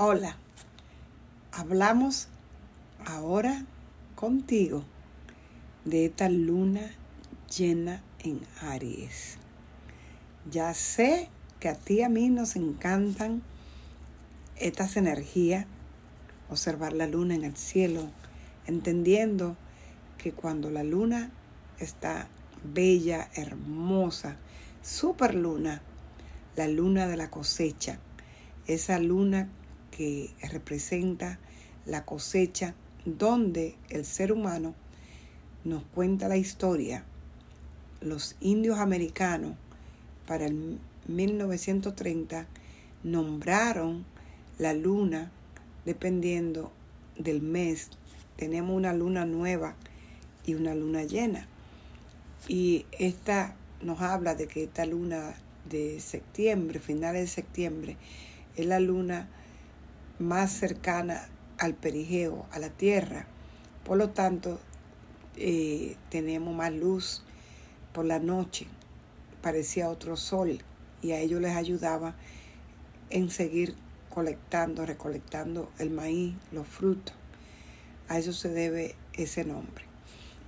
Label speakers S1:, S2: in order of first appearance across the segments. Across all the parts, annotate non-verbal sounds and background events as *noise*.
S1: Hola, hablamos ahora contigo de esta luna llena en Aries. Ya sé que a ti y a mí nos encantan estas energías, observar la luna en el cielo, entendiendo que cuando la luna está bella, hermosa, super luna, la luna de la cosecha, esa luna que representa la cosecha donde el ser humano nos cuenta la historia. Los indios americanos para el 1930 nombraron la luna dependiendo del mes. Tenemos una luna nueva y una luna llena. Y esta nos habla de que esta luna de septiembre, finales de septiembre, es la luna más cercana al perigeo, a la tierra. Por lo tanto, eh, tenemos más luz por la noche. Parecía otro sol y a ellos les ayudaba en seguir colectando, recolectando el maíz, los frutos. A eso se debe ese nombre.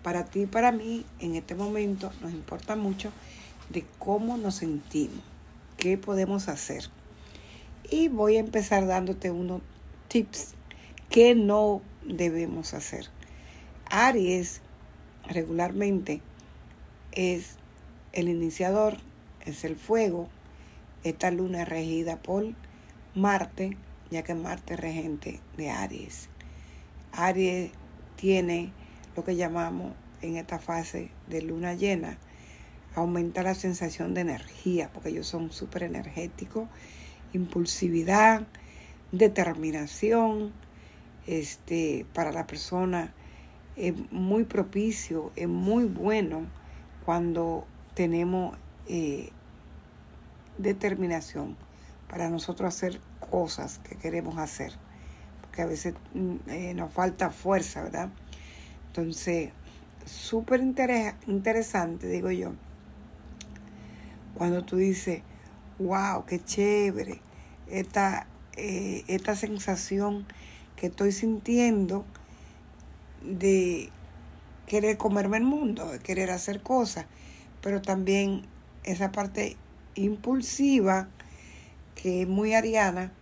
S1: Para ti y para mí, en este momento, nos importa mucho de cómo nos sentimos, qué podemos hacer y voy a empezar dándote unos tips que no debemos hacer. Aries regularmente es el iniciador, es el fuego. Esta luna es regida por Marte, ya que Marte es regente de Aries. Aries tiene lo que llamamos en esta fase de luna llena, aumenta la sensación de energía, porque ellos son súper energéticos impulsividad, determinación, este, para la persona es muy propicio, es muy bueno cuando tenemos eh, determinación para nosotros hacer cosas que queremos hacer, porque a veces mm, eh, nos falta fuerza, ¿verdad? Entonces, súper interesante, digo yo, cuando tú dices, wow, qué chévere, esta, eh, esta sensación que estoy sintiendo de querer comerme el mundo, de querer hacer cosas, pero también esa parte impulsiva que es muy ariana,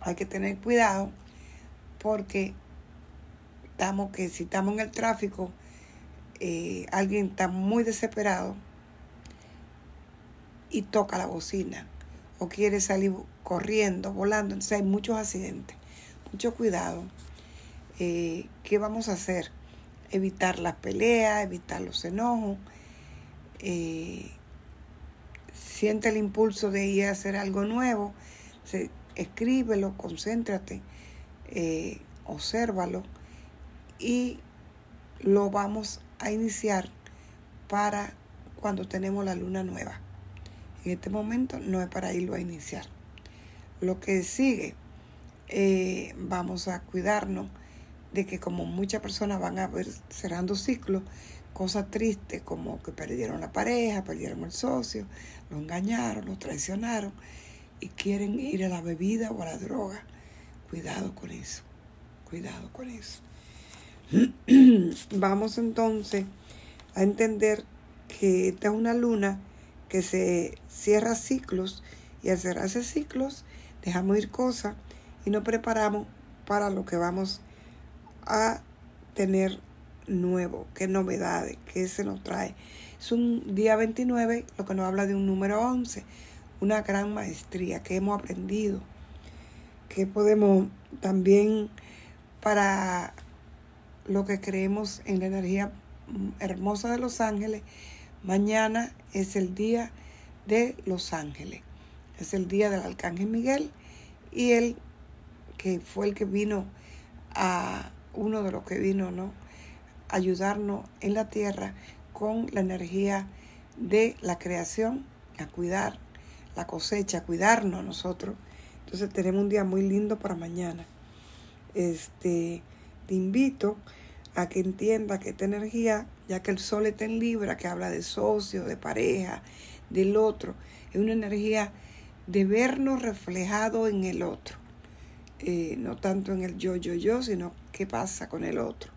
S1: hay que tener cuidado porque estamos que si estamos en el tráfico, eh, alguien está muy desesperado y toca la bocina o quiere salir corriendo, volando. Entonces hay muchos accidentes. Mucho cuidado. Eh, ¿Qué vamos a hacer? Evitar las peleas, evitar los enojos. Eh, siente el impulso de ir a hacer algo nuevo. escríbelo, concéntrate, eh, obsérvalo y lo vamos a iniciar para cuando tenemos la luna nueva. En este momento no es para irlo a iniciar. Lo que sigue, eh, vamos a cuidarnos de que como muchas personas van a ver cerrando ciclos, cosas tristes como que perdieron la pareja, perdieron el socio, lo engañaron, lo traicionaron y quieren ir a la bebida o a la droga. Cuidado con eso, cuidado con eso. *clears throat* Vamos entonces a entender que esta es una luna que se cierra ciclos y al cerrarse ciclos dejamos ir cosas y nos preparamos para lo que vamos a tener nuevo, qué novedades, qué se nos trae. Es un día 29, lo que nos habla de un número 11, una gran maestría que hemos aprendido, que podemos también para lo que creemos en la energía hermosa de los ángeles, Mañana es el día de los ángeles. Es el día del arcángel Miguel y él que fue el que vino a uno de los que vino, ¿no? ayudarnos en la tierra con la energía de la creación, a cuidar la cosecha, a cuidarnos nosotros. Entonces tenemos un día muy lindo para mañana. Este, te invito a que entienda que esta energía, ya que el sol está en Libra, que habla de socio, de pareja, del otro, es una energía de vernos reflejado en el otro. eh, no tanto en el yo, yo, yo, sino qué pasa con el otro.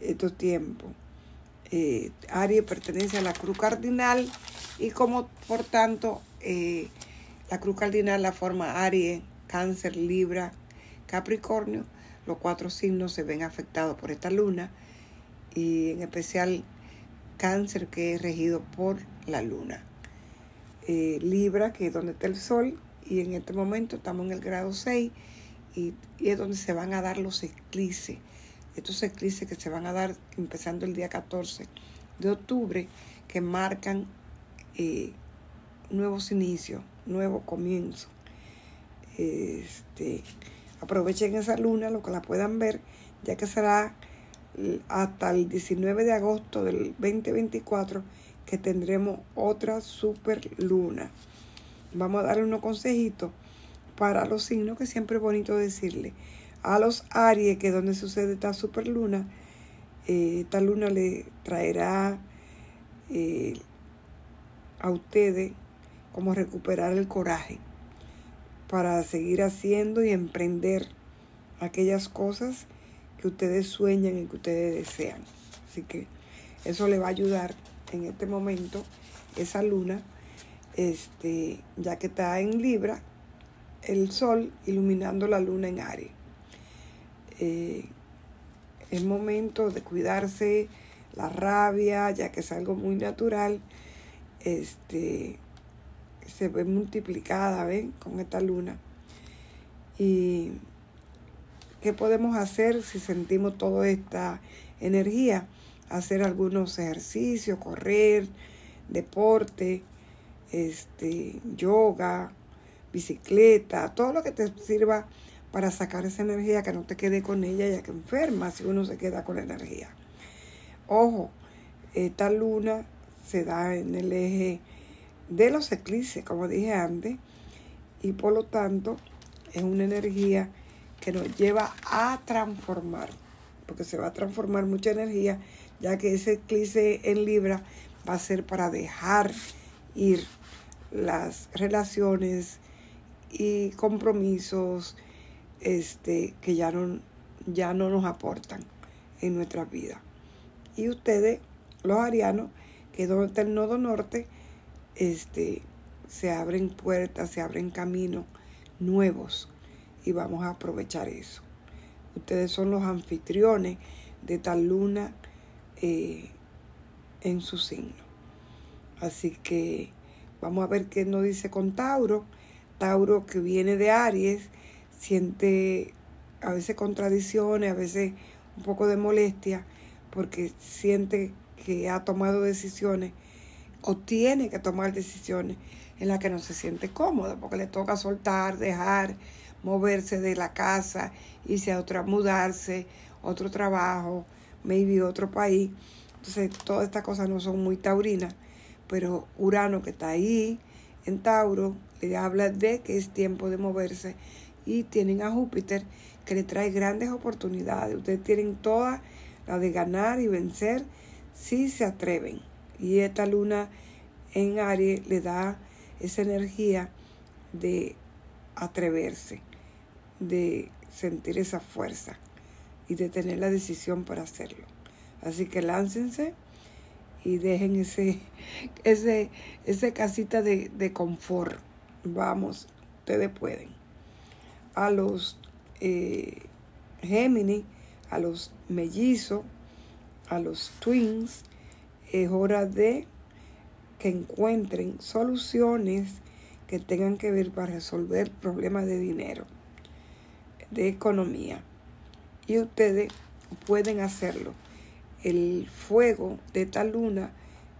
S1: Estos tiempos. Eh, Aries pertenece a la cruz cardinal y como por tanto eh, la cruz cardinal la forma Aries, Cáncer, Libra, Capricornio, los cuatro signos se ven afectados por esta luna y en especial Cáncer que es regido por la luna. Eh, Libra que es donde está el sol y en este momento estamos en el grado 6 y, es donde se van a dar los eclipses. Estos eclipses que se van a dar empezando el día 14 de octubre que marcan eh, nuevos inicios, nuevos comienzos. Este, aprovechen esa luna, lo que la puedan ver, ya que será hasta el 19 de agosto del 2024 que tendremos otra super luna. Vamos a darle unos consejitos para los signos que siempre es bonito decirle. A los Aries, que es donde sucede esta super luna, eh, esta luna le traerá eh, a ustedes como recuperar el coraje para seguir haciendo y emprender aquellas cosas que ustedes sueñan y que ustedes desean. Así que eso le va a ayudar en este momento esa luna, este, ya que está en Libra, el sol iluminando la luna en Aries. Eh, es momento de cuidarse la rabia, ya que es algo muy natural. Este, se ve multiplicada, ¿ven? Con esta luna. Y qué podemos hacer si sentimos toda esta energía? Hacer algunos ejercicios, correr, deporte, este, yoga, bicicleta, todo lo que te sirva para sacar esa energía, que no te quede con ella ya que enferma si uno se queda con la energía. Ojo, esta luna se da en el eje de los eclipses, como dije antes, y por lo tanto es una energía que nos lleva a transformar, porque se va a transformar mucha energía, ya que ese eclipse en Libra va a ser para dejar ir las relaciones y compromisos este, que ya no, ya no nos aportan en nuestra vida. Y ustedes, los arianos, que donde el nodo norte, este, se abren puertas, se abren caminos nuevos y vamos a aprovechar eso. Ustedes son los anfitriones de tal luna eh, en su signo. Así que vamos a ver qué nos dice con Tauro. Tauro que viene de Aries, siente a veces contradicciones, a veces un poco de molestia, porque siente que ha tomado decisiones o tiene que tomar decisiones en las que no se siente cómodo, porque le toca soltar, dejar, moverse de la casa, irse a otra, mudarse, otro trabajo, maybe otro país. Entonces, todas estas cosas no son muy taurinas, pero Urano que está ahí en Tauro le habla de que es tiempo de moverse y tienen a Júpiter que le trae grandes oportunidades. Ustedes tienen toda la de ganar y vencer si se atreven. Y esta luna en Aries le da esa energía de atreverse, de sentir esa fuerza y de tener la decisión para hacerlo. Así que láncense y dejen ese, *laughs* ese, ese casita de, de confort. Vamos, ustedes pueden. A los eh, Géminis, a los mellizos, a los twins, es hora de que encuentren soluciones que tengan que ver para resolver problemas de dinero, de economía. Y ustedes pueden hacerlo. El fuego de esta luna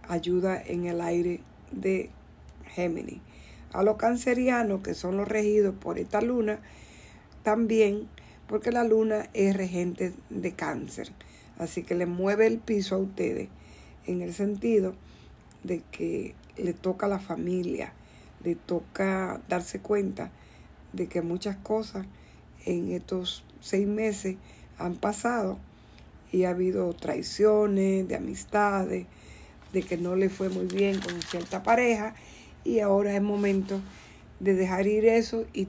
S1: ayuda en el aire de Géminis. A los cancerianos, que son los regidos por esta luna, también porque la luna es regente de cáncer. Así que le mueve el piso a ustedes en el sentido de que le toca a la familia, le toca darse cuenta de que muchas cosas en estos seis meses han pasado y ha habido traiciones, de amistades, de que no le fue muy bien con cierta pareja y ahora es momento de dejar ir eso y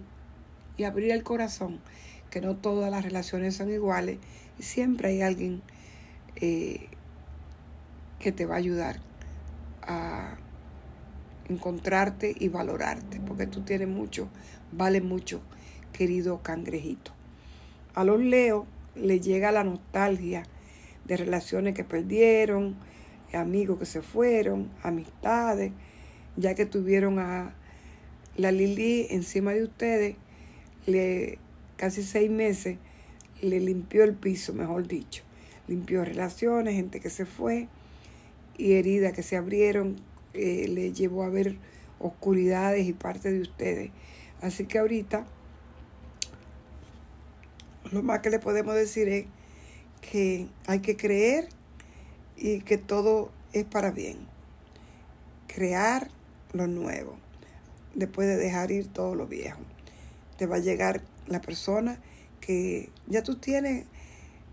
S1: y abrir el corazón, que no todas las relaciones son iguales y siempre hay alguien eh, que te va a ayudar a encontrarte y valorarte, porque tú tienes mucho, vale mucho, querido cangrejito. A los Leo le llega la nostalgia de relaciones que perdieron, amigos que se fueron, amistades, ya que tuvieron a la Lili encima de ustedes, le, casi seis meses, le limpió el piso, mejor dicho. Limpió relaciones, gente que se fue y heridas que se abrieron, eh, le llevó a ver oscuridades y parte de ustedes. Así que ahorita lo más que le podemos decir es que hay que creer y que todo es para bien. Crear lo nuevo, después de dejar ir todo lo viejo. Te va a llegar la persona que ya tú tienes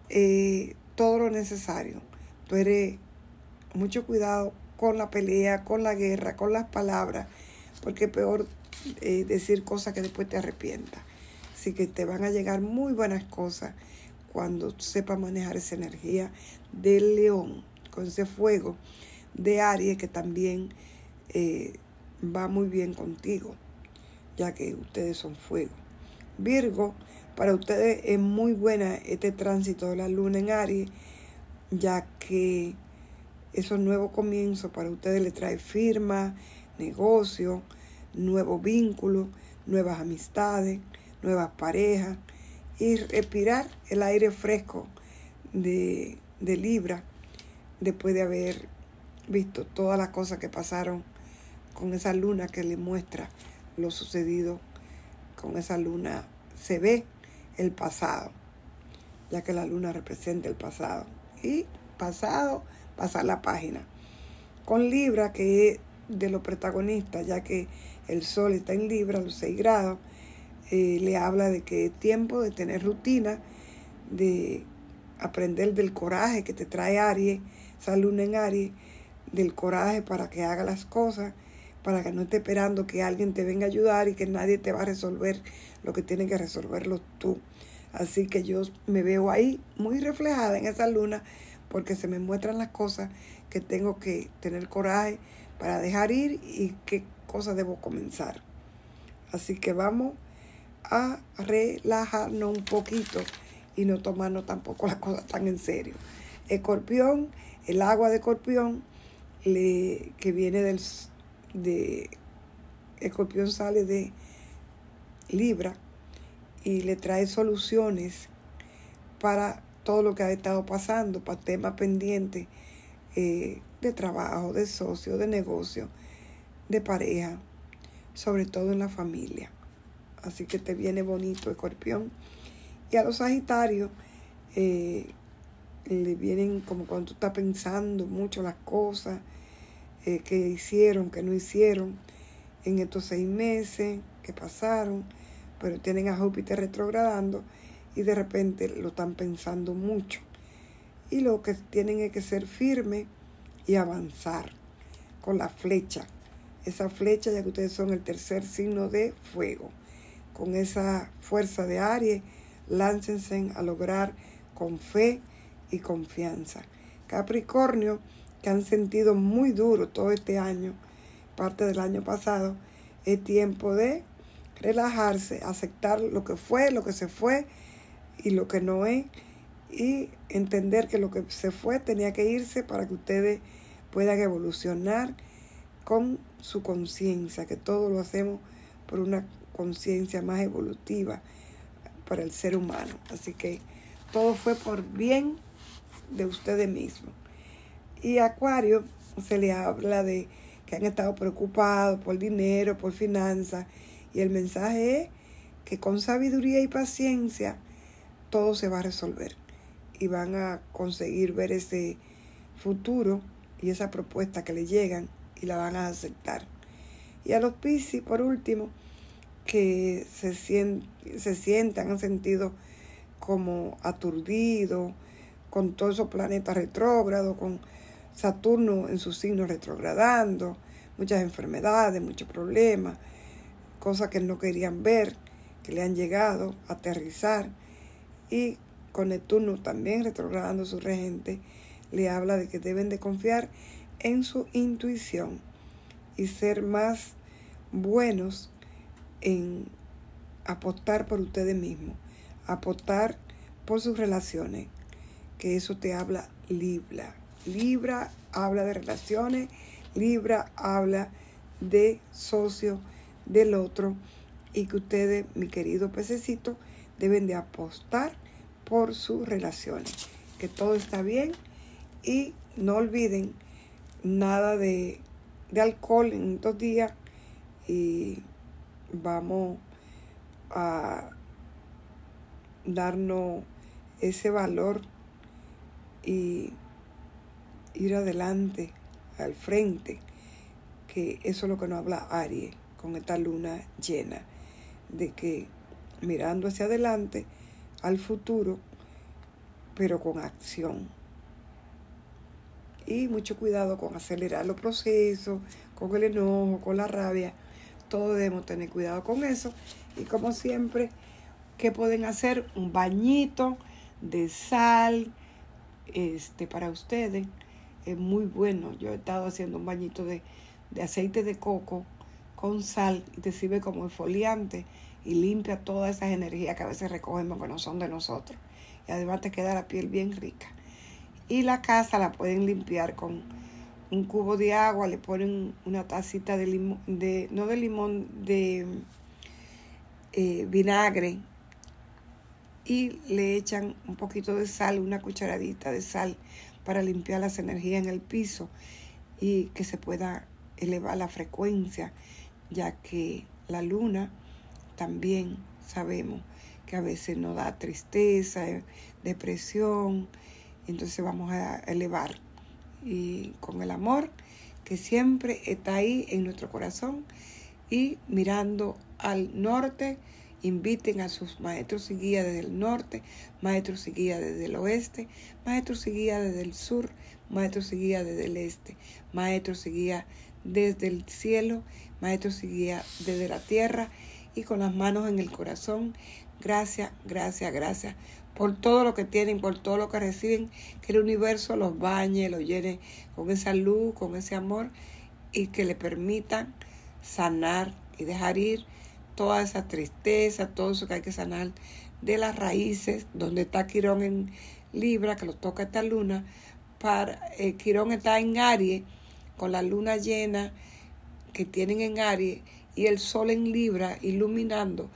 S1: eh, todo lo necesario. Tú eres mucho cuidado con la pelea, con la guerra, con las palabras, porque es peor eh, decir cosas que después te arrepientas. Así que te van a llegar muy buenas cosas cuando sepas manejar esa energía del león, con ese fuego de Aries que también eh, va muy bien contigo, ya que ustedes son fuego. Virgo, para ustedes es muy buena este tránsito de la luna en Aries, ya que esos nuevos comienzos para ustedes le trae firma, negocio, nuevos vínculos, nuevas amistades, nuevas parejas y respirar el aire fresco de, de Libra después de haber visto todas las cosas que pasaron con esa luna que le muestra lo sucedido con esa luna se ve el pasado, ya que la luna representa el pasado. Y pasado, pasar la página. Con Libra, que es de los protagonistas, ya que el Sol está en Libra, los 6 grados, eh, le habla de que es tiempo de tener rutina, de aprender del coraje que te trae Aries, esa luna en Aries, del coraje para que haga las cosas, para que no esté esperando que alguien te venga a ayudar y que nadie te va a resolver lo que tiene que resolverlo tú. Así que yo me veo ahí muy reflejada en esa luna porque se me muestran las cosas que tengo que tener coraje para dejar ir y qué cosas debo comenzar. Así que vamos a relajarnos un poquito y no tomarnos tampoco las cosas tan en serio. Escorpión, el agua de escorpión le, que viene del de escorpión sale de Libra y le trae soluciones para todo lo que ha estado pasando, para temas pendientes eh, de trabajo, de socio, de negocio, de pareja, sobre todo en la familia. Así que te viene bonito, escorpión. Y a los Sagitarios eh, le vienen como cuando tú estás pensando mucho las cosas eh, que hicieron, que no hicieron en estos seis meses que pasaron, pero tienen a Júpiter retrogradando y de repente lo están pensando mucho. Y lo que tienen es que ser firmes y avanzar con la flecha. Esa flecha, ya que ustedes son el tercer signo de fuego. Con esa fuerza de Aries, láncense a lograr con fe y confianza. Capricornio, que han sentido muy duro todo este año, parte del año pasado, es tiempo de relajarse, aceptar lo que fue, lo que se fue y lo que no es, y entender que lo que se fue tenía que irse para que ustedes puedan evolucionar con su conciencia, que todo lo hacemos por una conciencia más evolutiva para el ser humano. Así que todo fue por bien de ustedes mismos. Y Acuario se le habla de que han estado preocupados por dinero, por finanzas. Y el mensaje es que con sabiduría y paciencia todo se va a resolver. Y van a conseguir ver ese futuro y esa propuesta que le llegan y la van a aceptar. Y a los Piscis, por último, que se, se sientan, han sentido como aturdidos con todos esos planetas retrógrados, con Saturno en su signo retrogradando, muchas enfermedades, muchos problemas, cosas que no querían ver, que le han llegado a aterrizar. Y con Neptuno también retrogradando su regente, le habla de que deben de confiar en su intuición y ser más buenos en apostar por ustedes mismos, apostar por sus relaciones, que eso te habla Libra. Libra habla de relaciones, Libra habla de socio del otro y que ustedes, mi querido pececito, deben de apostar por sus relaciones, que todo está bien y no olviden nada de, de alcohol en estos días y vamos a darnos ese valor y ir adelante, al frente, que eso es lo que nos habla Aries con esta luna llena, de que mirando hacia adelante, al futuro, pero con acción. Y mucho cuidado con acelerar los procesos, con el enojo, con la rabia. Todos debemos tener cuidado con eso. Y como siempre, ¿qué pueden hacer? Un bañito de sal este, para ustedes. Es muy bueno. Yo he estado haciendo un bañito de, de aceite de coco con sal y te sirve como exfoliante y limpia todas esas energías que a veces recogemos que no son de nosotros. Y además te queda la piel bien rica. Y la casa la pueden limpiar con un cubo de agua, le ponen una tacita de limón, de, no de limón, de eh, vinagre. Y le echan un poquito de sal, una cucharadita de sal para limpiar las energías en el piso y que se pueda elevar la frecuencia, ya que la luna también sabemos que a veces nos da tristeza, eh, depresión, entonces vamos a elevar y con el amor que siempre está ahí en nuestro corazón y mirando al norte, inviten a sus maestros y guías desde el norte, maestros y guías desde el oeste, maestros y guías desde el sur, maestros y guías desde el este, maestros y guías desde el cielo, maestros y guías desde la tierra y con las manos en el corazón. Gracias, gracias, gracias por todo lo que tienen, por todo lo que reciben, que el universo los bañe, los llene con esa luz, con ese amor y que le permitan sanar y dejar ir toda esa tristeza, todo eso que hay que sanar de las raíces, donde está Quirón en Libra, que lo toca esta luna, para, eh, Quirón está en Aries, con la luna llena que tienen en Aries y el sol en Libra iluminando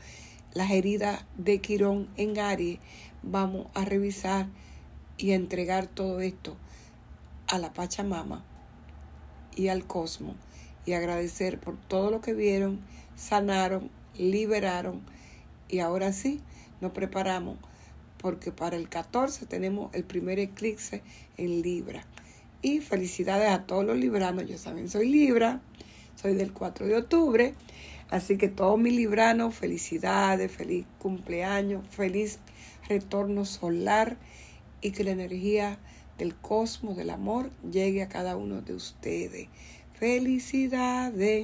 S1: las heridas de Quirón en Aries, vamos a revisar y a entregar todo esto a la Pachamama y al cosmos y agradecer por todo lo que vieron, sanaron, liberaron. Y ahora sí nos preparamos porque para el 14 tenemos el primer eclipse en Libra. Y felicidades a todos los libranos, yo también soy Libra, soy del 4 de octubre, así que todos mis libranos, felicidades, feliz cumpleaños, feliz retorno solar y que la energía del cosmos, del amor, llegue a cada uno de ustedes. Felicidades.